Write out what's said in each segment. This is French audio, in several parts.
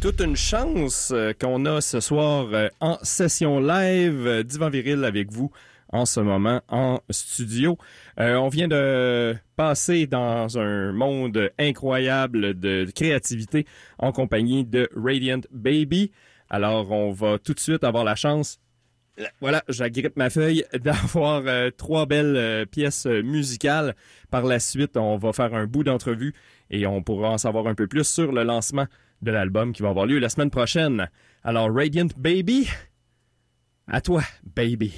toute une chance euh, qu'on a ce soir euh, en session live euh, Divan Viril avec vous en ce moment en studio. on vient de passer dans un monde incroyable de créativité en compagnie de Radiant Baby. Alors, on va tout de suite avoir la chance voilà, j'agrippe ma feuille d'avoir trois belles pièces musicales. Par la suite, on va faire un bout d'entrevue et on pourra en savoir un peu plus sur le lancement de l'album qui va avoir lieu la semaine prochaine. Alors, Radiant Baby, à toi, baby.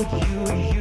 You you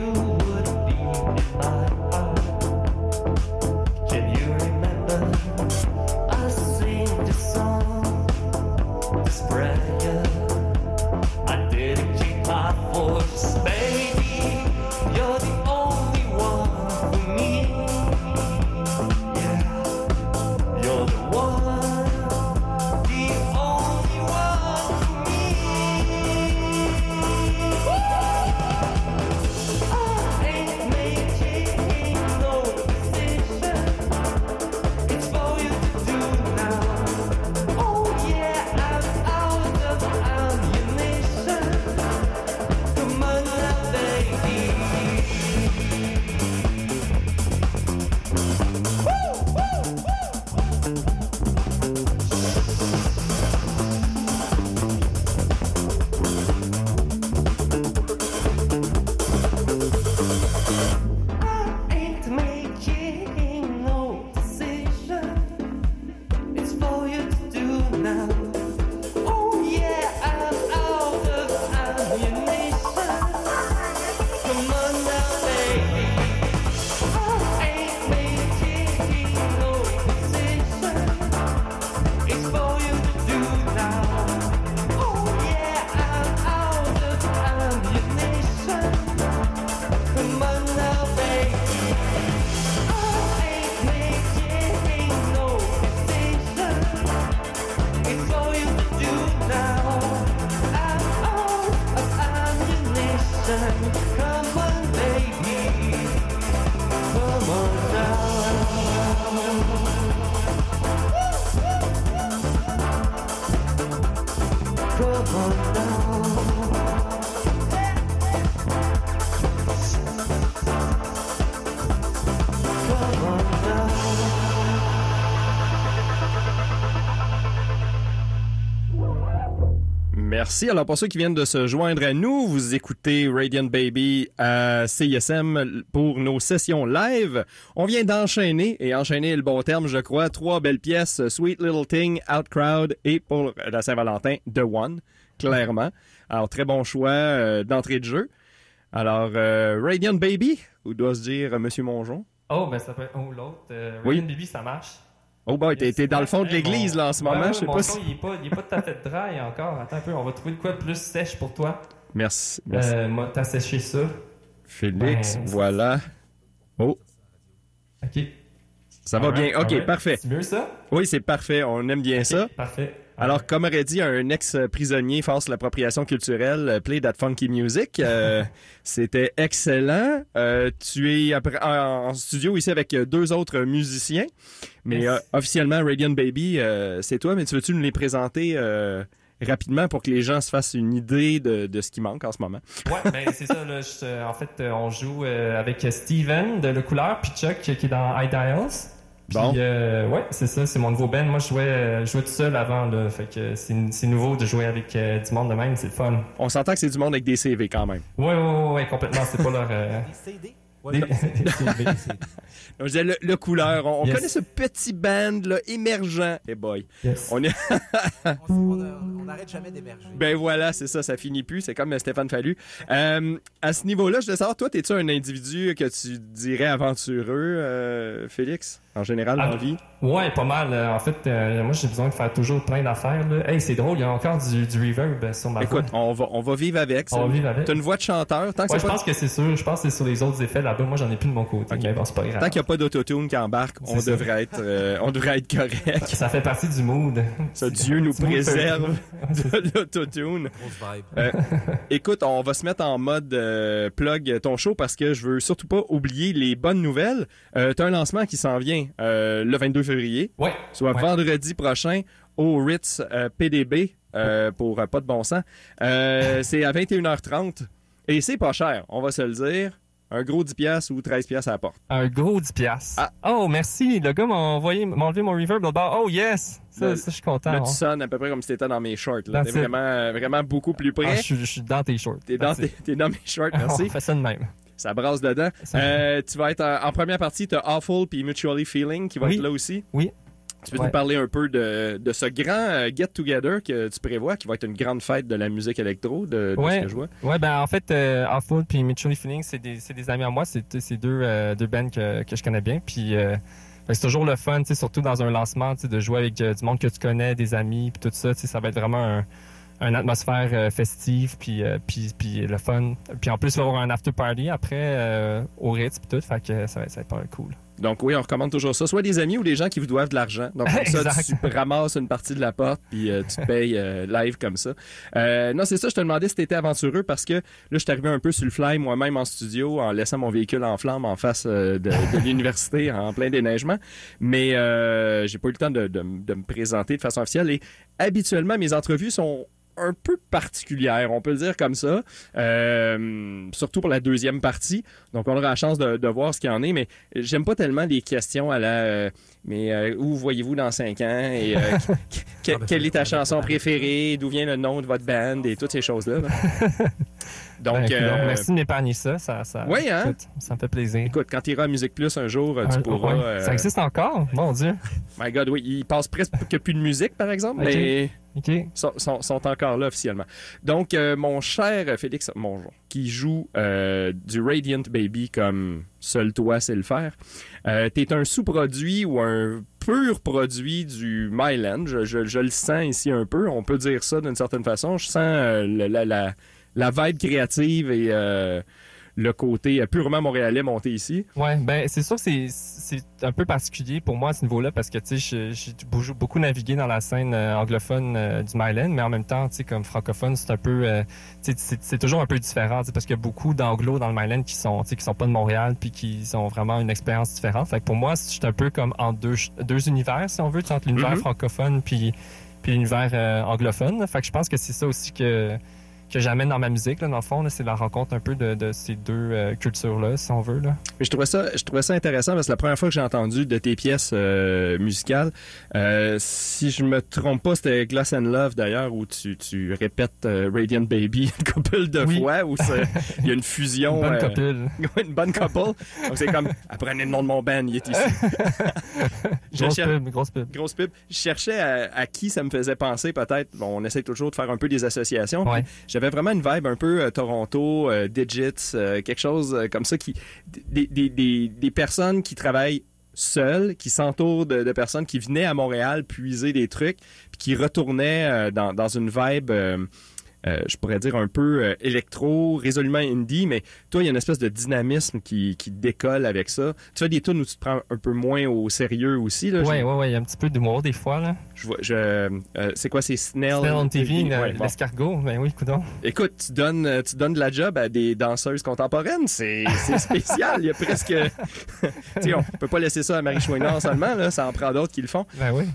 upon down. Merci. Alors, pour ceux qui viennent de se joindre à nous, vous écoutez Radiant Baby à CISM pour nos sessions live. On vient d'enchaîner, et enchaîner est le bon terme, je crois, trois belles pièces, Sweet Little Thing, Out Crowd et pour la Saint-Valentin, The One, clairement. Alors, très bon choix euh, d'entrée de jeu. Alors, euh, Radiant Baby, ou doit-se dire euh, Monsieur Mongeon? Oh, ben ça peut être. Oh, l'autre. Euh, Oui. Ryan Baby, ça marche. Oh boy, t'es t'es dans le fond de l'église mon- là en ce moment, je sais mon pas son, si... il, est pas, il est pas tout à fait dry encore. Attends un peu, on va trouver de quoi de plus sèche pour toi. Merci, merci. Euh, moi, t'as séché ça. Félix, ben, voilà. Oh, Ok. ça va bien. Ok, parfait. C'est mieux ça? Oui, c'est parfait. On aime bien ça. Parfait. Alors, comme aurait dit un ex-prisonnier face à l'appropriation culturelle, euh, play that funky music. Euh, C'était excellent. Euh, tu es après- en, studio ici avec euh, deux autres musiciens. Mais euh, officiellement, Radiant Baby, euh, c'est toi. Mais tu veux-tu nous les présenter euh, rapidement pour que les gens se fassent une idée de, de ce qui manque en ce moment? Ouais, ben c'est ça. Là, je- en fait, on joue euh, avec Steven de Le Couleur, puis Chuck qui est dans iDials. Puis, Bon. euh, ouais, c'est ça, c'est mon nouveau band. Moi, je jouais, euh, je jouais tout seul avant, là. Fait que c'est nouveau de jouer avec euh, du monde de même, c'est le fun. On s'entend que c'est du monde avec des CV quand même. Ouais, ouais, ouais, ouais, complètement. C'est pas leur. euh, Des CD? des- Ouais, des CD. des CV. Donc, je disais le, le couleur. On, on Yes. connaît ce petit band là émergent. Eh boy. Yes. On est On, n'arrête jamais d'émerger. ben voilà, c'est ça, ça finit plus. C'est comme Stéphane Fallu. Euh, à ce niveau-là, je voulais savoir, toi, t'es-tu un individu que tu dirais aventureux, euh, Félix, en général dans Ah, la vie? Ouais, pas mal. Euh, En fait, euh, moi, j'ai besoin de faire toujours plein d'affaires. Hey, c'est drôle, il y a encore du, du reverb euh, sur ma Écoute, voix. on va, on va vivre avec. On va ça. vivre avec. T'as une voix de chanteur. Tant que Ouais, je pas- pense que c'est sûr. Je pense que c'est sur les autres effets là-bas. Moi, j'en ai plus de mon côté. Ok. Mais bon, c'est pas grave. Tant qu'il n'y a pas d'autotune qui embarque, on ça. devrait, être, euh, on devrait être correct. Ça fait partie du mood. Ça, Dieu nous préserve de l'autotune. Grosse vibe. Euh, écoute, on va se mettre en mode euh, plug ton show parce que je veux surtout pas oublier les bonnes nouvelles. Euh, T'as un lancement qui s'en vient euh, le 22 février, Ouais. soit Ouais. vendredi prochain au Ritz euh, PDB euh, pour pas de bon sens. C'est à 21h30 et c'est pas cher, on va se le dire. Un gros 10 pièces ou 13 pièces à la porte. Un gros 10 piastres. Ah. Oh, merci. Le gars m'a envoyé, m'a enlevé mon reverb là-bas. Oh, yes. Ça, Là- ça, je suis content. Là, hein. tu sonnes à peu près comme si t'étais dans mes shorts. là. T'es vraiment, vraiment beaucoup plus Ah, près. je, suis- je suis dans tes shorts. T'es dans, t'es dans mes shorts, merci. On fait ça de même. Ça brasse dedans. Ça- Euh, tu vas être en, en première partie, tu as Awful puis Mutually Feeling qui va Oui. être là aussi. Oui. Tu peux Ouais. nous parler un peu de, de ce grand euh, get-together que tu prévois, qui va être une grande fête de la musique électro, de, de Ouais. ce que je vois? Ouais, ben en fait, euh, Awful puis Mutually Feeling, c'est des, des amis à moi. C'est deux, euh, deux bands que, que je connais bien. Puis euh, c'est toujours le fun, surtout dans un lancement, de jouer avec euh, du monde que tu connais, des amis, puis tout ça. Ça va être vraiment un, une atmosphère euh, festive, puis, euh, puis, puis le fun. Puis en plus, il va y avoir un after party après euh, au Ritz, puis tout. Fait que ça va, ça va être pas cool. Donc oui, on recommande toujours ça. Soit des amis ou des gens qui vous doivent de l'argent. Donc comme ça, tu ramasses une partie de la porte puis euh, tu te payes euh, live comme ça. Euh, non, c'est ça, je te demandais si t'étais aventureux parce que là, je suis arrivé un peu sur le fly moi-même en studio en laissant mon véhicule en flamme en face de, de l'université en plein déneigement. Mais j'ai pas eu le temps de, de de me présenter de façon officielle et habituellement, mes entrevues sont un peu particulières, on peut le dire comme ça, Euh, surtout pour la deuxième partie. Donc, on aura la chance de, de voir ce qu'il y en est, mais j'aime pas tellement les questions à la euh, mais euh, où voyez-vous dans cinq ans et que- que- Ah, ben, quelle est ta chanson préférée, d'où vient le nom de votre band et toutes ces choses-là. Donc, Ben, euh, merci de m'épargner ça. Ça, ça, Oui, hein? écoute, ça me fait plaisir. écoute, quand tu iras à Musique Plus un jour, euh, tu pourras. ouais. euh, Ça existe encore? Mon Dieu. My God, oui, il passe presque que plus de musique, par exemple, mais OK. sont, sont- sont encore là officiellement. Donc, euh, mon cher Félix Mongeon, qui joue du Radiant Baby comme seul toi sait le faire, euh, t'es un sous-produit ou un pur produit du Myland. Je, je- je le sens ici un peu, on peut dire ça d'une certaine façon. Je sens la, la vibe créative et euh, le côté euh, purement montréalais monté ici. Ouais, ben c'est sûr que c'est c'est un peu particulier pour moi à ce niveau-là parce que tu sais je- j'ai beaucoup navigué dans la scène euh, anglophone euh, du Myland, mais en même temps tu sais comme francophone c'est un peu euh, c'est c'est toujours un peu différent parce qu'il y a beaucoup d'anglos dans le Myland qui sont tu sais qui sont pas de Montréal puis qui ont vraiment une expérience différente. Fait que pour moi suis un peu comme en deux deux univers si on veut, entre l'univers Mhm. francophone puis puis l'univers euh, anglophone. Fait que je pense que c'est ça aussi que que j'amène dans ma musique, là, dans le fond, c'est la rencontre un peu de, de ces deux euh, cultures-là, si on veut. Là. Mais je trouvais ça, je trouvais ça intéressant parce que la première fois que j'ai entendu de tes pièces euh, musicales, euh, si je me trompe pas, c'était Glass and Love d'ailleurs où tu, tu répètes Radiant Baby une couple de Oui. fois où il y a une fusion, Une bonne copule. une bonne couple. Donc c'est comme apprenez le nom de mon band, il est ici. Grosse cher- pub, grosse pub. Grosse pub. Je cherchais à, à qui ça me faisait penser peut-être. Bon, on essaie toujours de faire un peu des associations. Ouais. Puis J'avais vraiment une vibe un peu euh, Toronto, euh, Digits, euh, quelque chose comme ça qui des, des, des, des personnes qui travaillent seules, qui s'entourent de, personnes qui venaient à Montréal puiser des trucs, puis qui retournaient dans, dans une vibe. Euh, je pourrais dire un peu euh, électro, résolument indie, mais toi, il y a une espèce de dynamisme qui, qui décolle avec ça. Tu fais des tunes où tu te prends un peu moins au sérieux aussi. Là. Ouais, ouais, ouais, il y a un petit peu d'humour des fois. Là. je vois, je, euh, c'est quoi, c'est Snell? Snell on TV, Ouais, bon. l'escargot. Ben oui, coudon. Écoute, tu donnes, tu donnes de la job à des danseuses contemporaines. C'est, c'est spécial. Il y a presque. tu sais, on peut pas laisser ça à Marie Chouinard seulement. Là, ça en prend d'autres qui le font. Ben oui.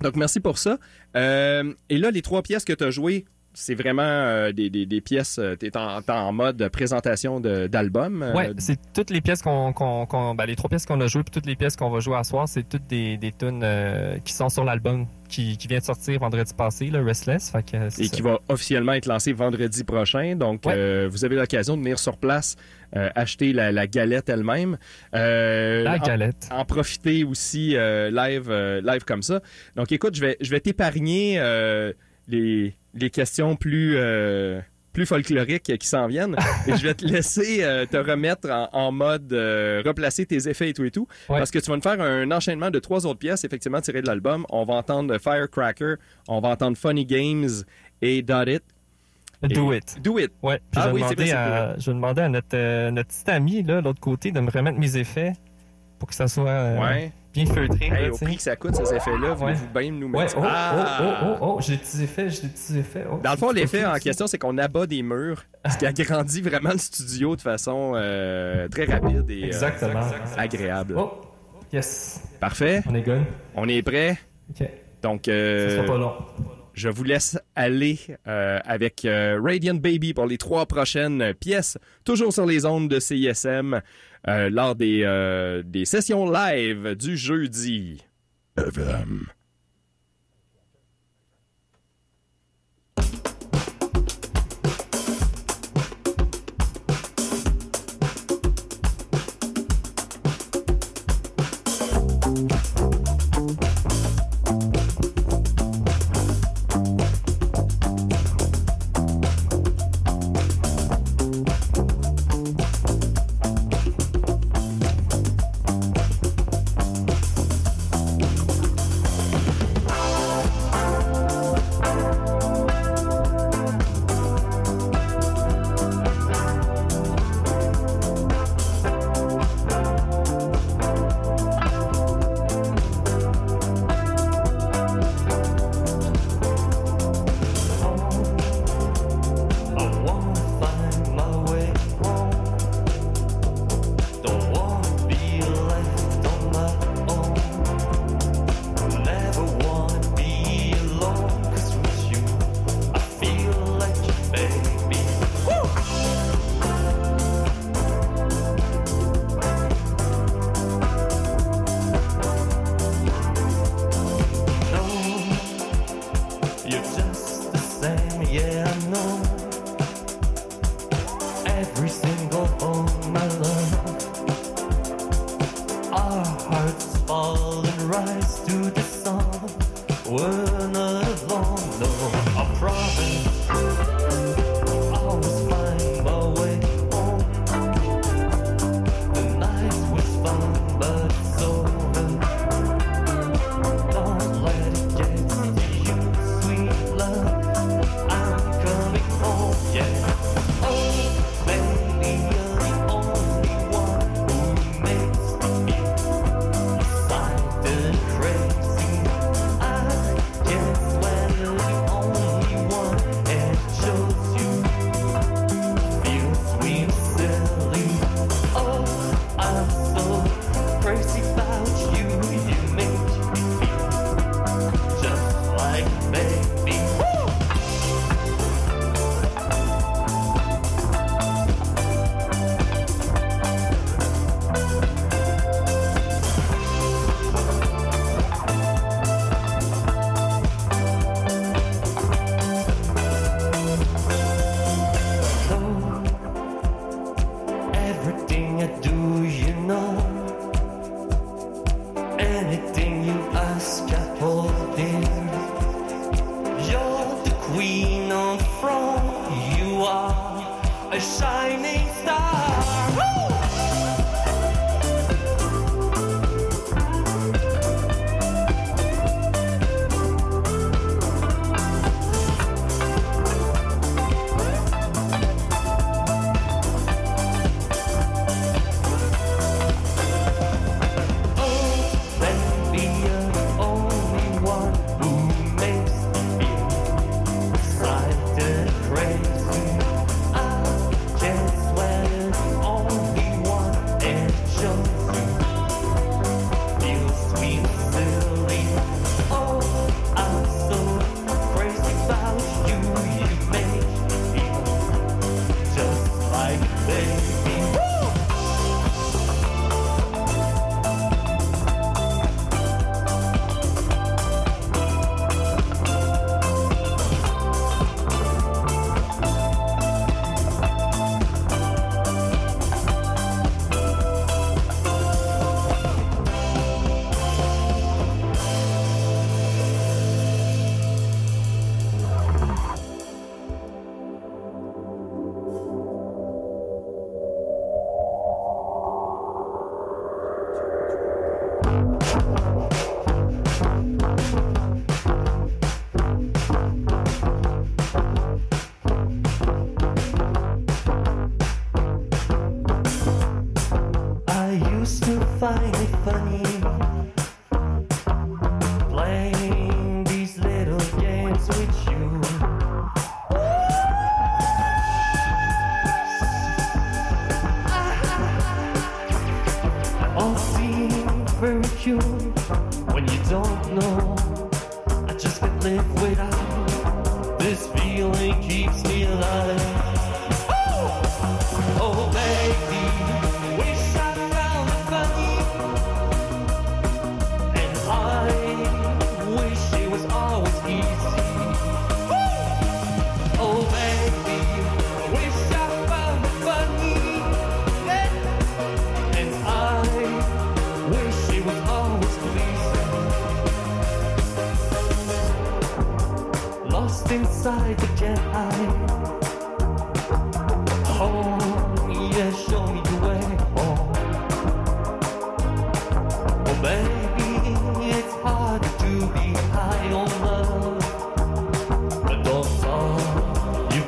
Donc, merci pour ça. Euh, et là, les trois pièces que tu as jouées, c'est vraiment euh, des, des, des pièces. Tu es en, en mode présentation d'album. euh, Ouais, c'est toutes les pièces qu'on, qu'on- ben, les trois pièces qu'on a jouées puis toutes les pièces qu'on va jouer à soir, c'est toutes des, des tunes euh, qui sont sur l'album qui, qui vient de sortir vendredi passé, le Restless. Fait que, c'est et ça. qui va officiellement être lancé vendredi prochain. Donc, Ouais. euh, vous avez l'occasion de venir sur place euh, acheter la, la galette elle-même. Euh, La galette. en profiter aussi euh, live, euh, live comme ça. Donc écoute, je vais, je vais t'épargner euh, les, les questions plus, euh, plus folkloriques qui s'en viennent et je vais te laisser euh, te remettre en, en mode euh, replacer tes effets et tout et tout Ouais. parce que tu vas me faire un enchaînement de trois autres pièces effectivement tirées de l'album. On va entendre Firecracker, on va entendre Funny Games et Dot It. Do it. Do It. Ouais. Puis Ah je, vais oui, vrai, à, je vais demander à notre, notre petit ami, là, l'autre côté, de me remettre mes effets pour que ça soit Ouais. Bien feutré. là, Hey, au prix que ça coûte ces effets-là, Ouais. voulez-vous bien nous Ouais, mettre oh, Ah! oh, oh, oh, oh, j'ai des petits effets, j'ai des petits effets. Oh, Dans le fond, l'effet en question, c'est qu'on abat des murs, ce qui agrandit vraiment le studio de façon euh, très rapide et euh, agréable. Oh, yes, Parfait. on est good. On est prêt. OK, Donc, ça euh, sera pas long. Je vous laisse aller euh, avec euh, Radiant Baby pour les trois prochaines pièces, toujours sur les ondes de CISM, euh, lors des, des sessions live du jeudi.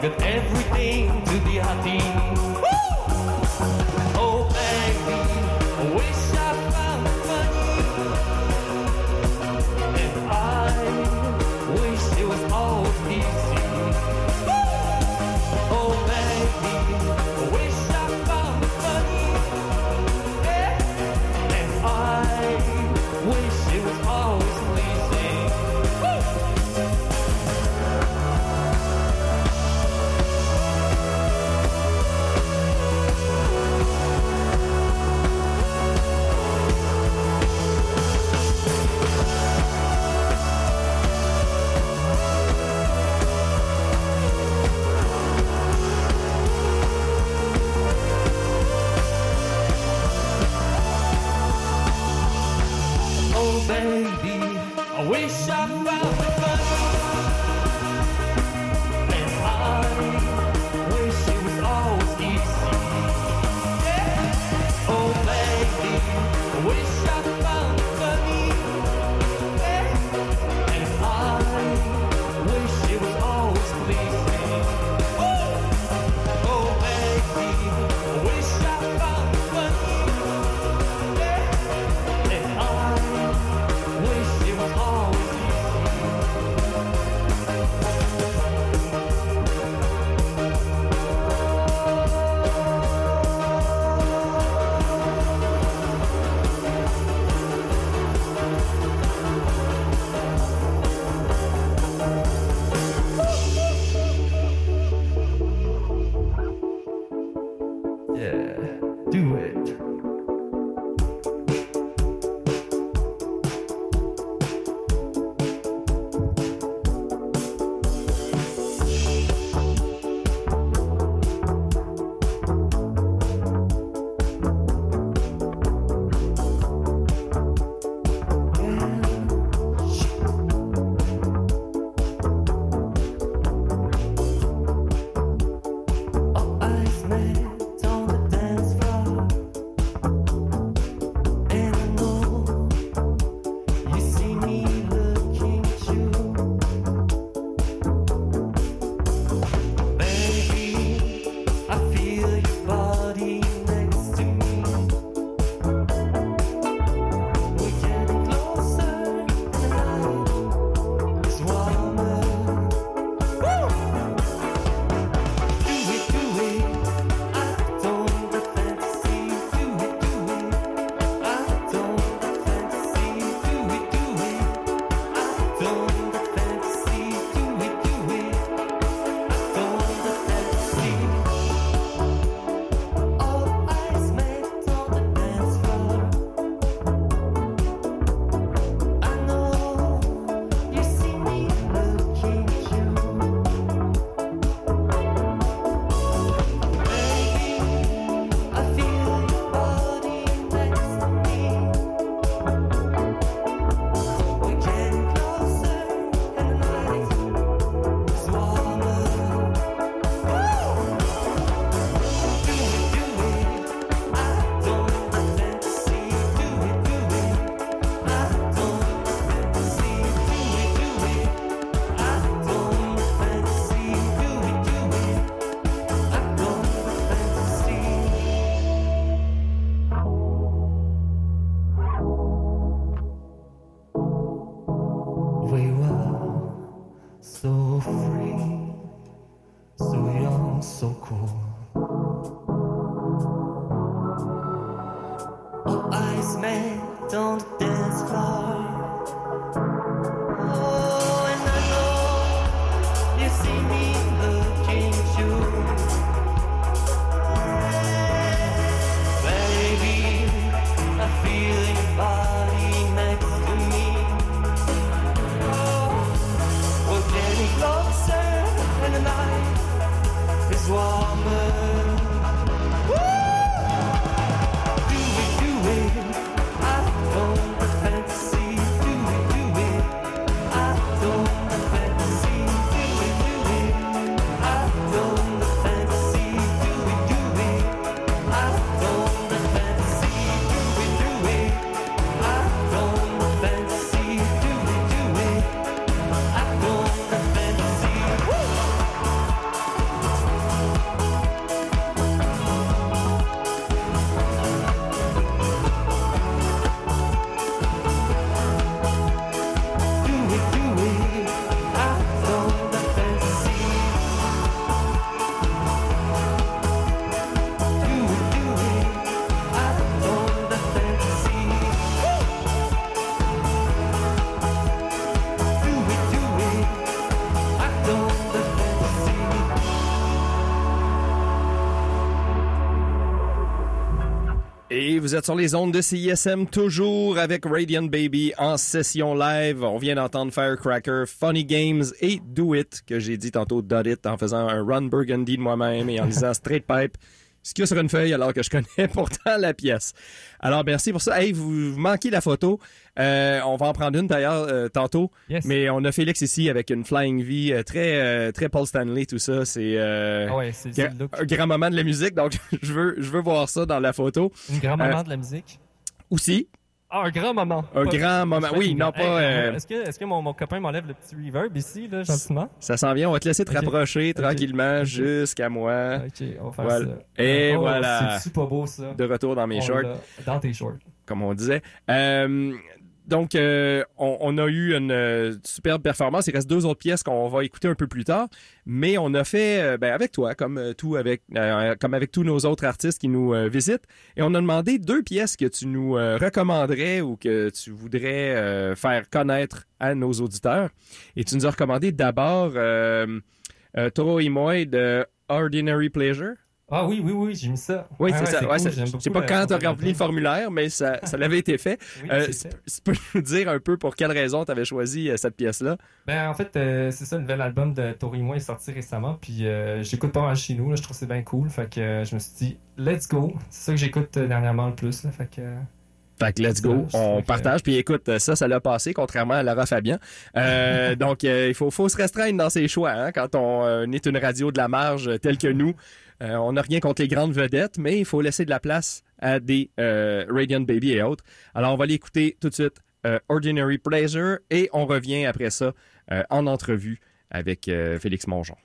Got everything to be happy. Vous êtes sur les ondes de CISM, toujours avec Radiant Baby en session live. On vient d'entendre Firecracker, Funny Games et Do It, que j'ai dit tantôt Dot It en faisant un Run Burgundy de moi-même et en lisant Straight Pipe. Ce qu'il y a sur une feuille alors que je connais pourtant la pièce. Alors merci pour ça. Hey, vous, vous manquez la photo. Euh, on va en prendre une d'ailleurs euh, tantôt. Yes. Mais on a Félix ici avec une Flying V euh, très très Paul Stanley tout ça. C'est euh, Ah ouais, un grand moment de la musique. Donc je veux je veux voir ça dans la photo Une grand moment de la musique. aussi. Ah, un grand moment. Un Pas- grand moment. Oui, non, pas, euh, Est-ce que, est-ce que mon, mon copain m'enlève le petit reverb ici, là, gentiment? Ça s'en vient, on va te laisser te rapprocher tranquillement jusqu'à moi. Ok, on va faire Voilà. ça. Et Oh, voilà. C'est super beau, ça? De retour dans mes On shorts, Dans tes shorts. comme on disait. Euh, donc, euh, on, a eu une euh, superbe performance. Il reste deux autres pièces qu'on va écouter un peu plus tard. Mais on a fait, euh, ben, avec toi, comme tout avec, comme avec tous nos autres artistes qui nous visitent, et on a demandé deux pièces que tu nous recommanderais ou que tu voudrais faire connaître à nos auditeurs. Et tu nous as recommandé d'abord Toro y Moi de Ordinary Pleasure. Ah oui, oui, oui, j'ai mis ça. Oui, Ah c'est ouais, ça. Ouais, cool, je sais pas quand tu as rempli le formulaire, mais ça, ça l'avait été fait. Oui, Euh, tu fait. tu peux nous dire un peu pour quelle raison tu avais choisi euh, cette pièce-là? Ben, en fait, euh, c'est ça, le nouvel album de Tori Moi est sorti récemment, puis j'écoute pas mal chez nous, là, je trouve que c'est bien cool, fait que je me suis dit, let's go. C'est ça que j'écoute dernièrement le plus, là, fait que... Fait que let's go, on partage. Puis écoute, ça, ça l'a passé, contrairement à Lara Fabian. Euh, donc, euh, il faut, faut se restreindre dans ses choix hein, quand on euh, est une radio de la marge telle que nous. Euh, on n'a rien contre les grandes vedettes, mais il faut laisser de la place à des euh, Radiant Baby et autres. Alors, on va l'écouter tout de suite, euh, Ordinary Pleasure, et on revient après ça en entrevue avec Félix Mongeon.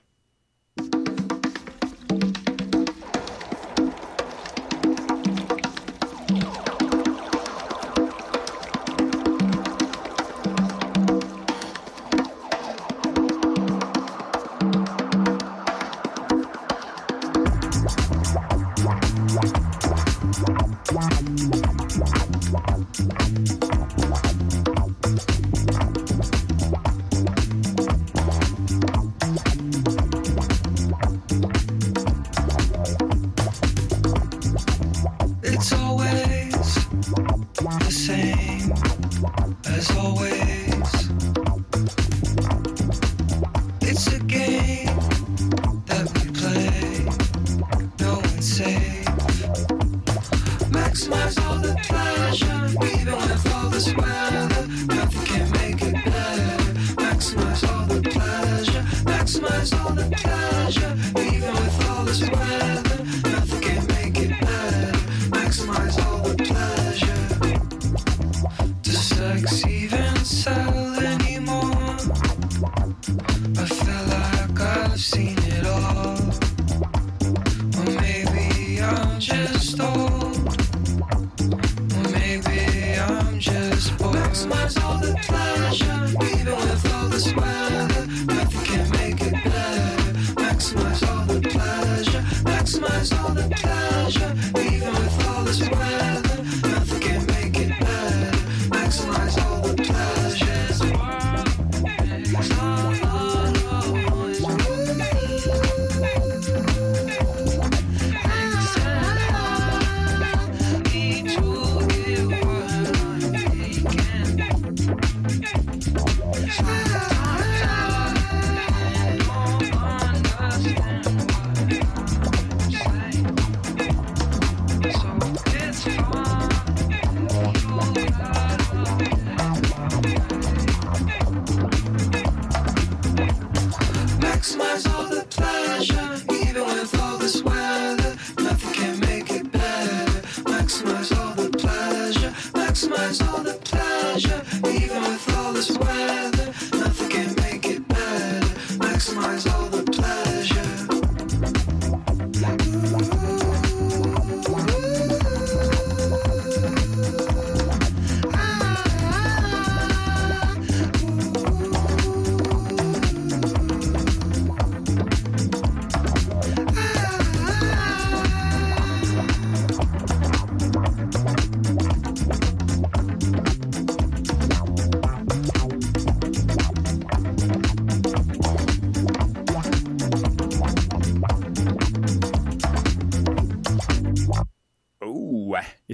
Bye.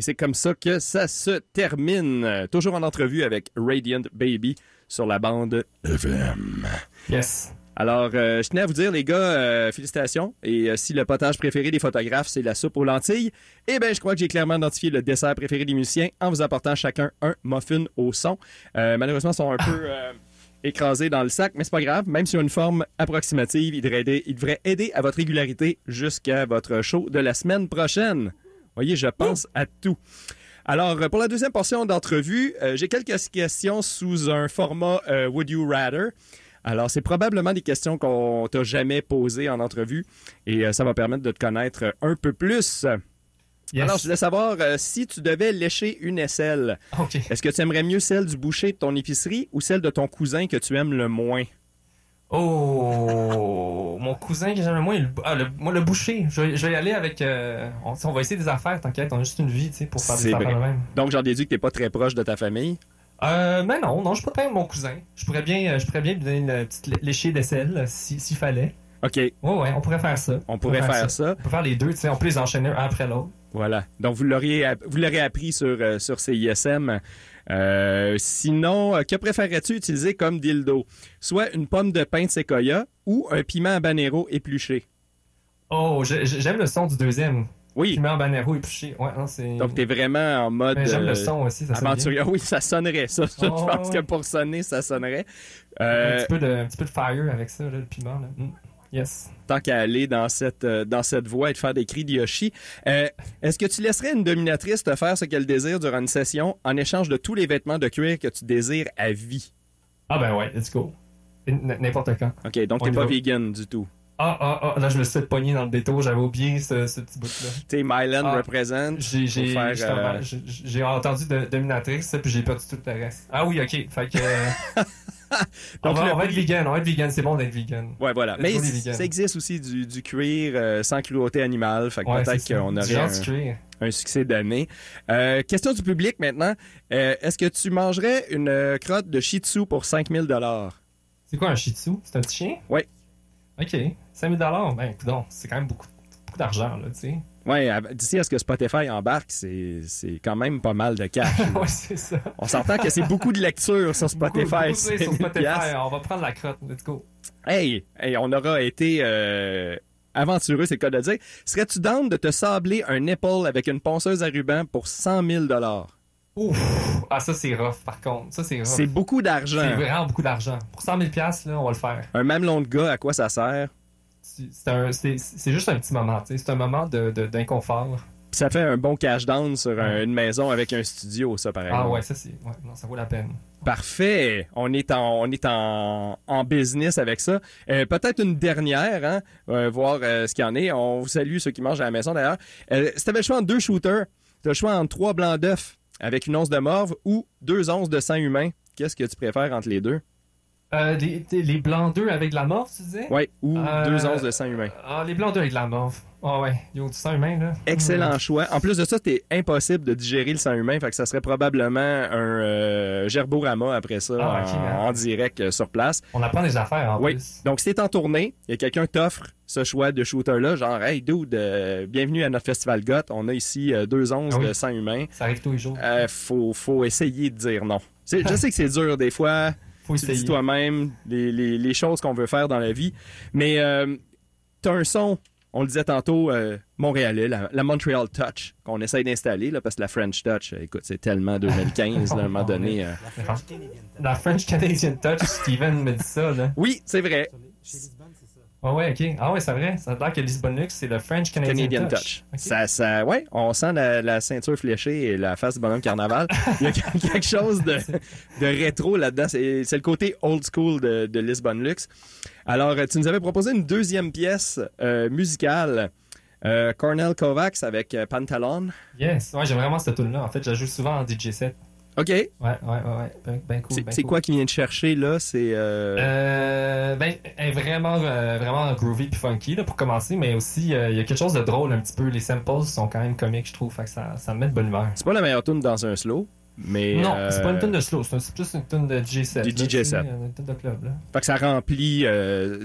C'est comme ça que ça se termine. Toujours en entrevue avec Radiant Baby sur la bande FM. Yes. Alors, euh, je tenais à vous dire, les gars, euh, félicitations. Et euh, si le potage préféré des photographes, c'est la soupe aux lentilles, eh bien, je crois que j'ai clairement identifié le dessert préféré des musiciens en vous apportant chacun un muffin au son. Malheureusement, ils sont un peu écrasés dans le sac, mais c'est pas grave. Même sur une forme approximative, il devrait aider, il devrait aider à votre régularité jusqu'à votre show de la semaine prochaine. Voyez, je pense à tout. Alors, euh, pour la deuxième portion d'entrevue, euh, j'ai quelques questions sous un format euh, Would You Rather. Alors, c'est probablement des questions qu'on t'a jamais posées en entrevue et euh, ça va permettre de te connaître un peu plus. Yes. Alors, je voulais savoir si tu devais lécher une aisselle, OK. est-ce que tu aimerais mieux celle du boucher de ton épicerie ou celle de ton cousin que tu aimes le moins? Oh, mon cousin que j'aime le moins, le, ah, le- moi le boucher. Je vais, je vais y aller avec. euh, on, on va essayer des affaires, t'inquiète, on a juste une vie, tu sais, pour faire des affaires même. Donc, j'en déduis que t'es pas très proche de ta famille? Euh, mais non, non, je peux pas être mon cousin. Je pourrais bien, euh, je pourrais bien lui donner une petite lé- léchée d'aisselle euh, si- s'il fallait. OK, Ouais, ouais, on pourrait faire ça. on pourrait faire ça. On peut faire les deux, tu sais, on peut les enchaîner un après l'autre. Voilà. Donc, vous l'auriez, vous l'aurez appris sur, euh, sur CISM. Euh, sinon, euh, que préférerais-tu utiliser comme dildo? Soit une pomme de pain de séquoia ou un piment habanero épluché? Oh, j'ai- j'ai- j'aime le son du deuxième. Oui. Piment habanero épluché. Ouais, non, c'est. Donc, t'es vraiment en mode Mais j'aime euh, le son aussi, ça bien. aventurier. Ah Oui, ça sonnerait, ça. Je Oh, pense ouais. que pour sonner, ça sonnerait. Un, Euh, petit peu de, un petit peu de fire avec ça, là, le piment. Là. Mm. Yes. tant qu'à aller dans cette, euh, dans cette voie et de faire des cris de Yoshi. Euh, Est-ce que tu laisserais une dominatrice te faire ce qu'elle désire durant une session en échange de tous les vêtements de cuir que tu désires à vie? Ah ben ouais, let's go. N'importe quand. OK, donc On t'es pas vegan du tout. Ah, ah, ah, là, je me suis fait pogner dans le détour, j'avais oublié ce, ce petit bout-là. Tu sais, Mylan Ah. représente. J'ai euh, j'ai entendu de, Dominatrix, puis j'ai perdu tout le reste. Ah oui, ok. Fait que. on, Donc, va, on va être vegan, on va être vegan, c'est bon d'être vegan. Ouais, voilà. Mais ça existe aussi du, du cuir euh, sans cruauté animale. Fait que Ouais, peut-être qu'on aurait un, succès d'année. Euh, question du public maintenant. Euh, Est-ce que tu mangerais une crotte de Shih Tzu pour 5000 C'est quoi un Shih Tzu? C'est un petit chien? Ouais. Ok. 5000 Ben, c'est quand même beaucoup, beaucoup d'argent, là, tu sais. Ouais, à- d'ici à ce que Spotify embarque, c'est c'est quand même pas mal de cash. ouais, c'est ça. On s'entend que c'est beaucoup de lectures sur Spotify. Beaucoup, beaucoup de c'est sur Spotify. On va prendre la crotte, let's go. Hey, hey, on aura été euh, aventureux, c'est le cas de dire. Serais-tu down de te sabler un nipple avec une ponceuse à ruban pour 100 000 Ouf. Ah, ça, c'est rough, par contre. Ça, c'est rough. C'est beaucoup C'est d'argent. vraiment beaucoup d'argent. Pour 100 000 là, on va le faire. Un mamelon de gars, à quoi ça sert? C'est juste un petit moment. C'est un moment de- de- d'inconfort. Puis ça fait un bon cash down sur un- une maison avec un studio, ça, par exemple. Ah ouais, ça, c'est... Ouais, non, ça vaut la peine. Parfait. On est en, on est en, en business avec ça. Euh, Peut-être une dernière, hein, euh, voir euh, ce qu'il y en est. On vous salue ceux qui mangent à la maison d'ailleurs. Si tu avais le choix entre deux shooters, tu as le choix entre trois blancs d'œufs avec une once de morve ou deux onces de sang humain. Qu'est-ce que tu préfères entre les deux? Euh, les, blancs d'œufs avec de la morve, tu disais? Ouais, ou Euh, deux onces de sang humain. Ah, les blancs d'œufs avec de la morve. Ah ouais, yo, du sang humain, là. Excellent choix. En plus de ça, c'était impossible de digérer le sang humain, fait que ça serait probablement un euh, gerborama après ça Ah, ok, en, en direct euh, sur place. On apprend des affaires, en Oui. plus. Donc, si t'es en tournée, il y a quelqu'un qui t'offre ce choix de shooter-là, genre, hey, dude, euh, bienvenue à notre festival GOT. On a ici euh, deux onces Ah oui. de sang humain. Ça arrive tous les jours. Euh, faut, faut essayer de dire non. Je sais que c'est dur des fois. Faut Tu dis toi-même les, les- les choses qu'on veut faire dans la vie. Mais euh, t'as un son, on le disait tantôt, euh, montréalais, la, la Montreal Touch, qu'on essaye d'installer, là, parce que la French Touch, euh, écoute, c'est tellement 2015, là, à un moment donné. euh. La French Canadian Touch. La French Canadian Touch, Steven me dit ça, là. Oui, c'est vrai. Chez Lisbonne, c'est ça. Ah ouais, ok. Ah ouais, c'est vrai. Ça a l'air que Lisbon Lux, c'est le French Canadian, Canadian Touch. Touch. Ça, ça, ouais, on sent la, la ceinture fléchée et la face du bonhomme carnaval. Il y a quelque chose de, de rétro là-dedans. C'est c'est le côté old school de, de Lisbon Lux. Alors, tu nous avais proposé une deuxième pièce euh, musicale. Euh, Cornel Kovacs avec euh, Pantalon. Yes. Ouais, j'aime vraiment cette tune-là. En fait, je la joue souvent en DJ set. OK. Ouais, ouais, ouais, ouais. Ben, ben cool. C'est ben cool. quoi qui vient de chercher là? C'est. euh, Euh, ben, elle est vraiment, euh, vraiment groovy puis funky là, pour commencer, mais aussi euh, il y a quelque chose de drôle un petit peu. Les samples sont quand même comiques, je trouve, fait que ça, ça me met de bonne humeur. C'est pas la meilleure tune dans un slow, mais. non, c'est pas une tune de slow, c'est plus une tune de DJ set. Du là, DJ tu sais, set. euh, Une tune de club, là. Fait que ça remplit.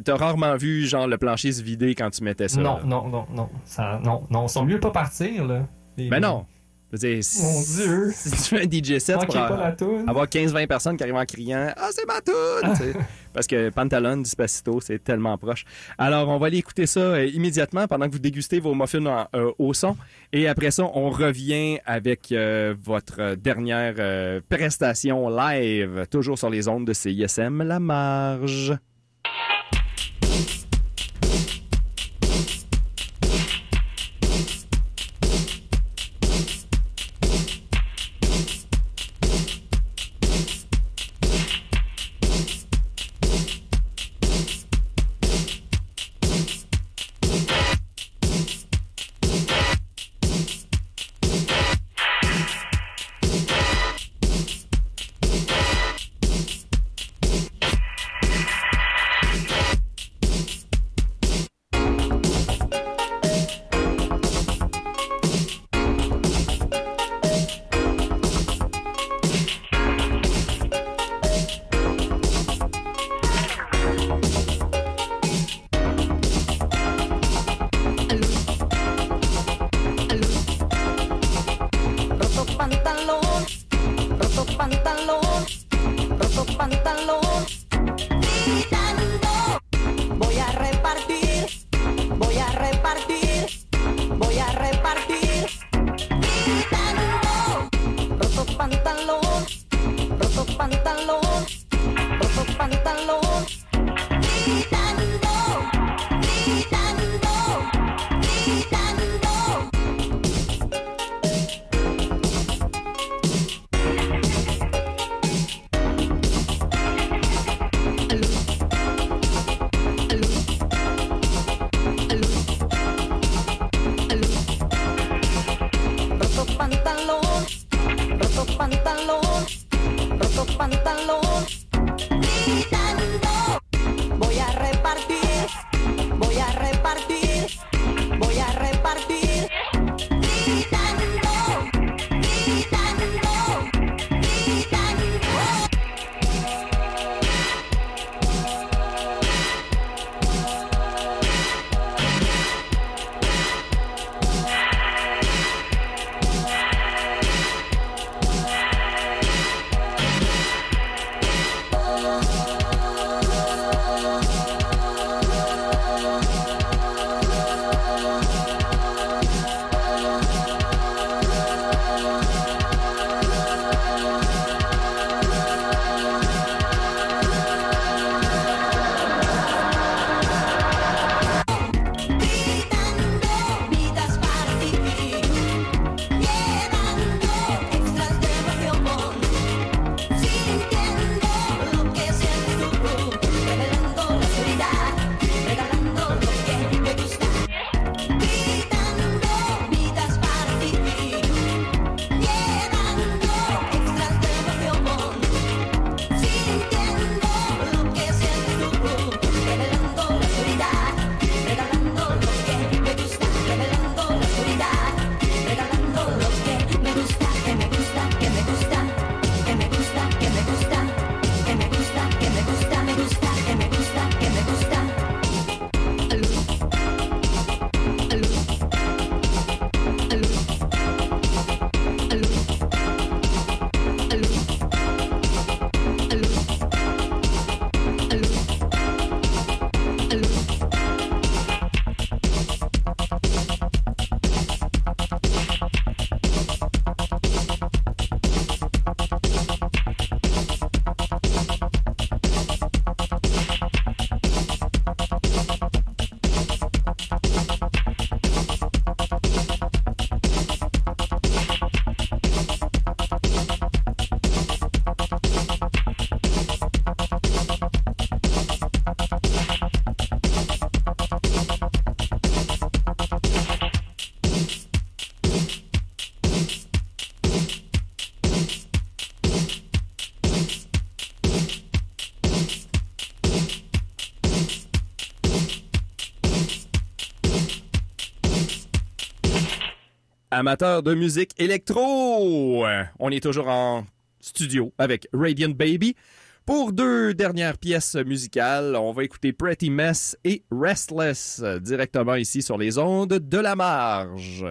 T'as rarement vu, genre, le plancher se vider quand tu mettais ça. non, là. non, non, non, ça, non, non, ils sont mieux pas partir, là. Les- Ben non. Dire, si, Mon Dieu. si tu fais un DJ set pour tune. avoir 15-20 personnes qui arrivent en criant Ah, c'est ma toune! Parce que Pantalon, Despacito, c'est tellement proche. Alors, on va aller écouter ça euh, immédiatement pendant que vous dégustez vos muffins en- euh, au son. Et après ça, on revient avec euh, votre dernière prestation live, toujours sur les ondes de CISM La Marge. Amateurs de musique électro. On est toujours en studio avec Radiant Baby. Pour deux dernières pièces musicales, on va écouter Pretty Mess et Restless directement ici sur les ondes de la marge.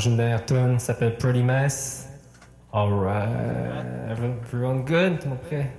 j'aime la tune, ça s'appelle Pretty Mess. Alright, everyone good? Tout le monde prêt?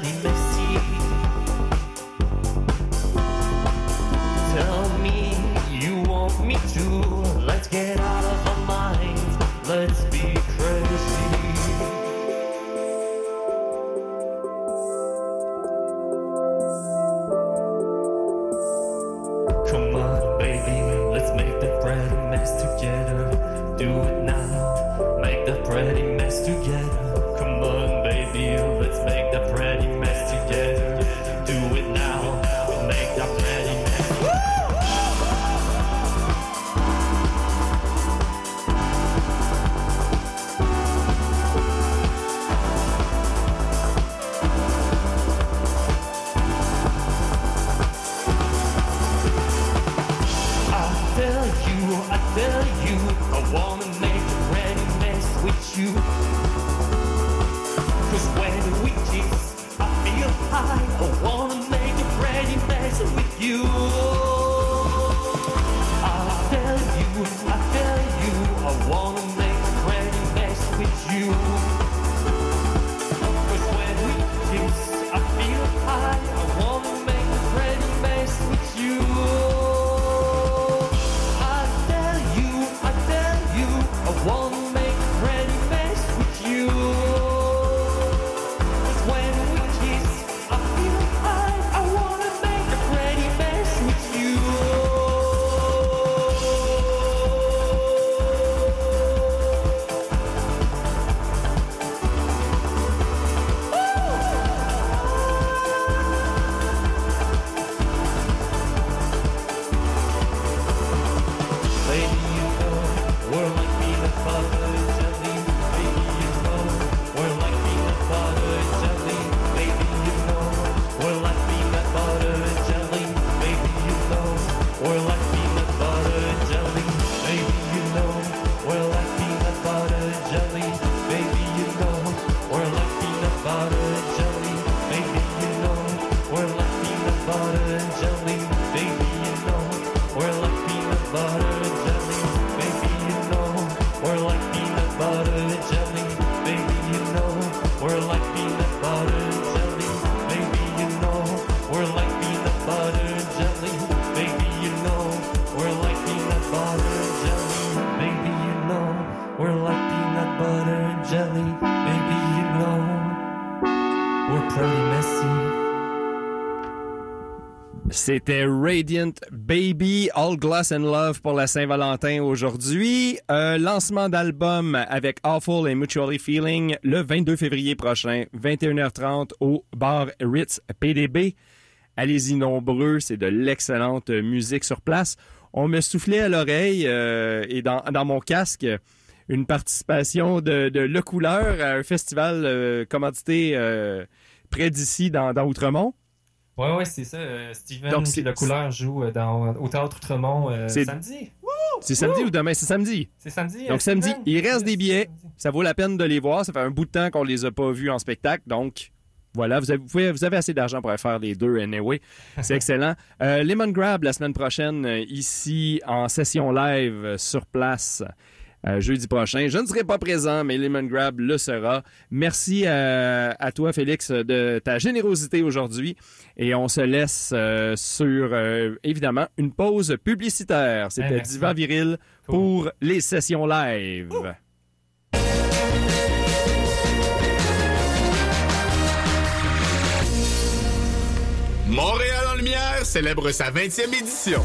barely C'était Radiant Baby, All Glass and Love pour la Saint-Valentin aujourd'hui. Euh, lancement d'album avec Awful et Mutually Feeling le 22 février prochain, 21h30 au bar Ritz PDB. Allez-y nombreux, c'est de l'excellente musique sur place. On me soufflait à l'oreille euh, et dans, dans mon casque une participation de, de Le Couleur à un festival euh, commandité euh, près d'ici dans, dans Outremont. Ouais, c'est ça. euh, Steven Donc, c'est- le couleur joue euh, dans, au Théâtre Outremont euh, C'est- samedi. C'est samedi ou demain? C'est samedi. C'est samedi. Donc, samedi, Steven? il reste des billets. Ça vaut la peine de les voir. Ça fait un bout de temps qu'on les a pas vus en spectacle. Donc, voilà, vous avez, vous pouvez- vous avez assez d'argent pour faire les deux anyway. C'est excellent. Euh, Lemon Grab la semaine prochaine, ici en session live sur place. Euh, jeudi prochain. Je ne serai pas présent, mais Lemon Grab le sera. Merci euh, à toi, Félix, de ta générosité aujourd'hui. Et on se laisse euh, sur, euh, évidemment, une pause publicitaire. Eh, C'était merci. Divan Viril Cool. pour les sessions live. Montréal en lumière célèbre sa 20e édition.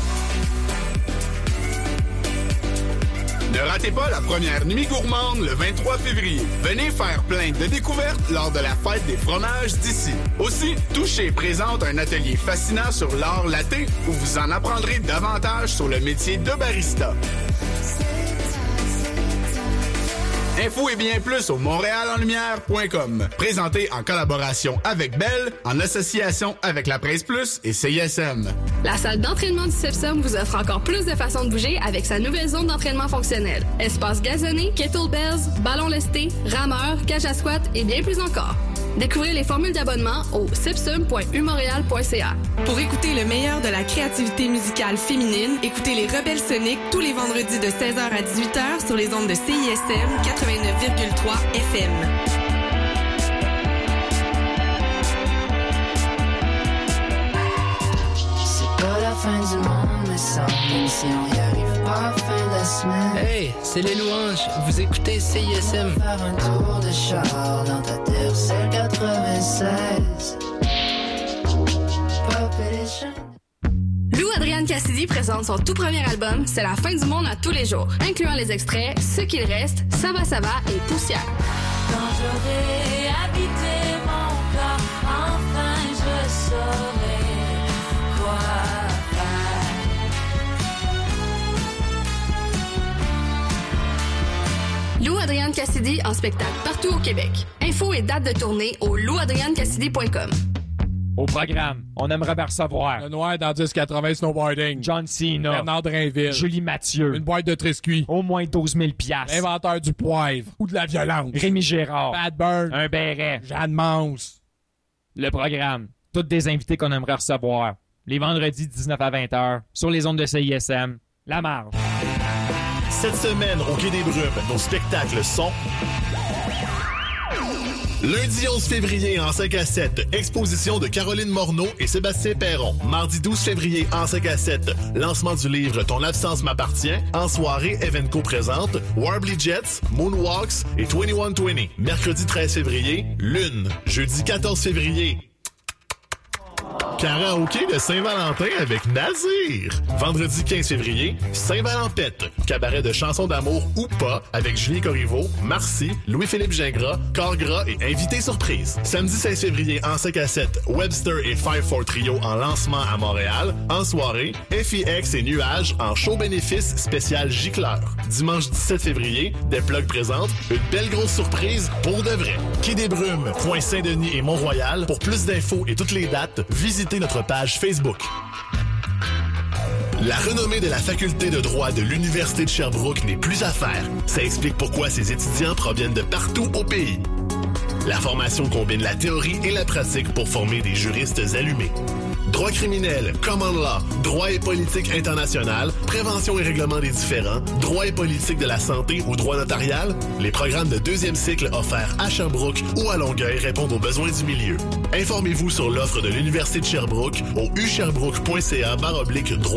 Ne ratez pas la première nuit gourmande le 23 février. Venez faire plein de découvertes lors de la fête des fromages d'ici. Aussi, Touché présente un atelier fascinant sur l'art laté où vous en apprendrez davantage sur le métier de barista. Info et bien plus au montréalenlumière.com. Présenté en collaboration avec Bell, en association avec La Presse Plus et CISM. La salle d'entraînement du Sepsum vous offre encore plus de façons de bouger avec sa nouvelle zone d'entraînement fonctionnel. Espace gazonné, kettlebells, ballon lesté, rameur, cage à squat et bien plus encore. Découvrez les formules d'abonnement au sepsum.umontréal.ca. Pour écouter le meilleur de la créativité musicale féminine, écoutez les Rebelles Soniques tous les vendredis de 16h à 18h sur les ondes de CISM 89,3 FM. C'est pas la fin du monde, mais ça, même si on y arrive pas fin de la semaine. Hey, c'est les louanges. Vous écoutez CISM. Faire un tour de char dans ta terre, c'est 96. Pop Présente son tout premier album C'est la fin du monde à tous les jours, incluant les extraits Ce qu'il reste, Ça va, ça va et Poussière. Quand j'aurai habité mon corps, enfin je saurai quoi faire. Lou Adrienne Cassidy en spectacle partout au Québec. Info et date de tournée au louadriennecassidy.com. Au programme, on aimerait bien recevoir Le noir dans 1080 snowboarding. John Cena, Bernard Drainville. Julie Mathieu, Une boîte de triscuits. au moins 12 000 piastres. L'inventeur du poivre. Ou de la violence. Rémi Gérard, Bad Burn. un béret. Jeanne Mance. Le programme, toutes des invités qu'on aimerait recevoir. Les vendredis 19 à 20 h sur les ondes de CISM. La marge. Cette semaine, au Quai des Brumes, nos spectacles sont... Lundi 11 février en 5 à 7, exposition de Caroline Morneau et Sébastien Perron. Mardi 12 février en 5 à 7, lancement du livre Ton absence m'appartient. En soirée, Evenco présente Warbly Jets, Moonwalks et 2120. Mercredi 13 février, Lune. Jeudi 14 février, Karaoké de Saint-Valentin avec Nazir. Vendredi 15 février, Saint-Valenpette. Cabaret de chansons d'amour ou pas avec Julie Corriveau, Marcy, Louis-Philippe Gingras, Corgras et invité surprise. Samedi 16 février en 5 à 7, Webster et 5-4 Trio en lancement à Montréal. En soirée, FIX et Nuages en show bénéfice spécial Gicleur. Dimanche 17 février, des plugs présentent une belle grosse surprise pour de vrai. Quai des Brumes, Point Saint-Denis et Mont-Royal. Pour plus d'infos et toutes les dates, visitez notre page Facebook. La renommée de la faculté de droit de l'Université de Sherbrooke n'est plus à faire. Ça explique pourquoi ses étudiants proviennent de partout au pays. La formation combine la théorie et la pratique pour former des juristes allumés. Droit criminel, common law, droit et politique international, prévention et règlement des différends, droit et politique de la santé ou droit notarial, les programmes de deuxième cycle offerts à Sherbrooke ou à Longueuil répondent aux besoins du milieu. Informez-vous sur l'offre de l'Université de Sherbrooke au usherbrooke.ca droit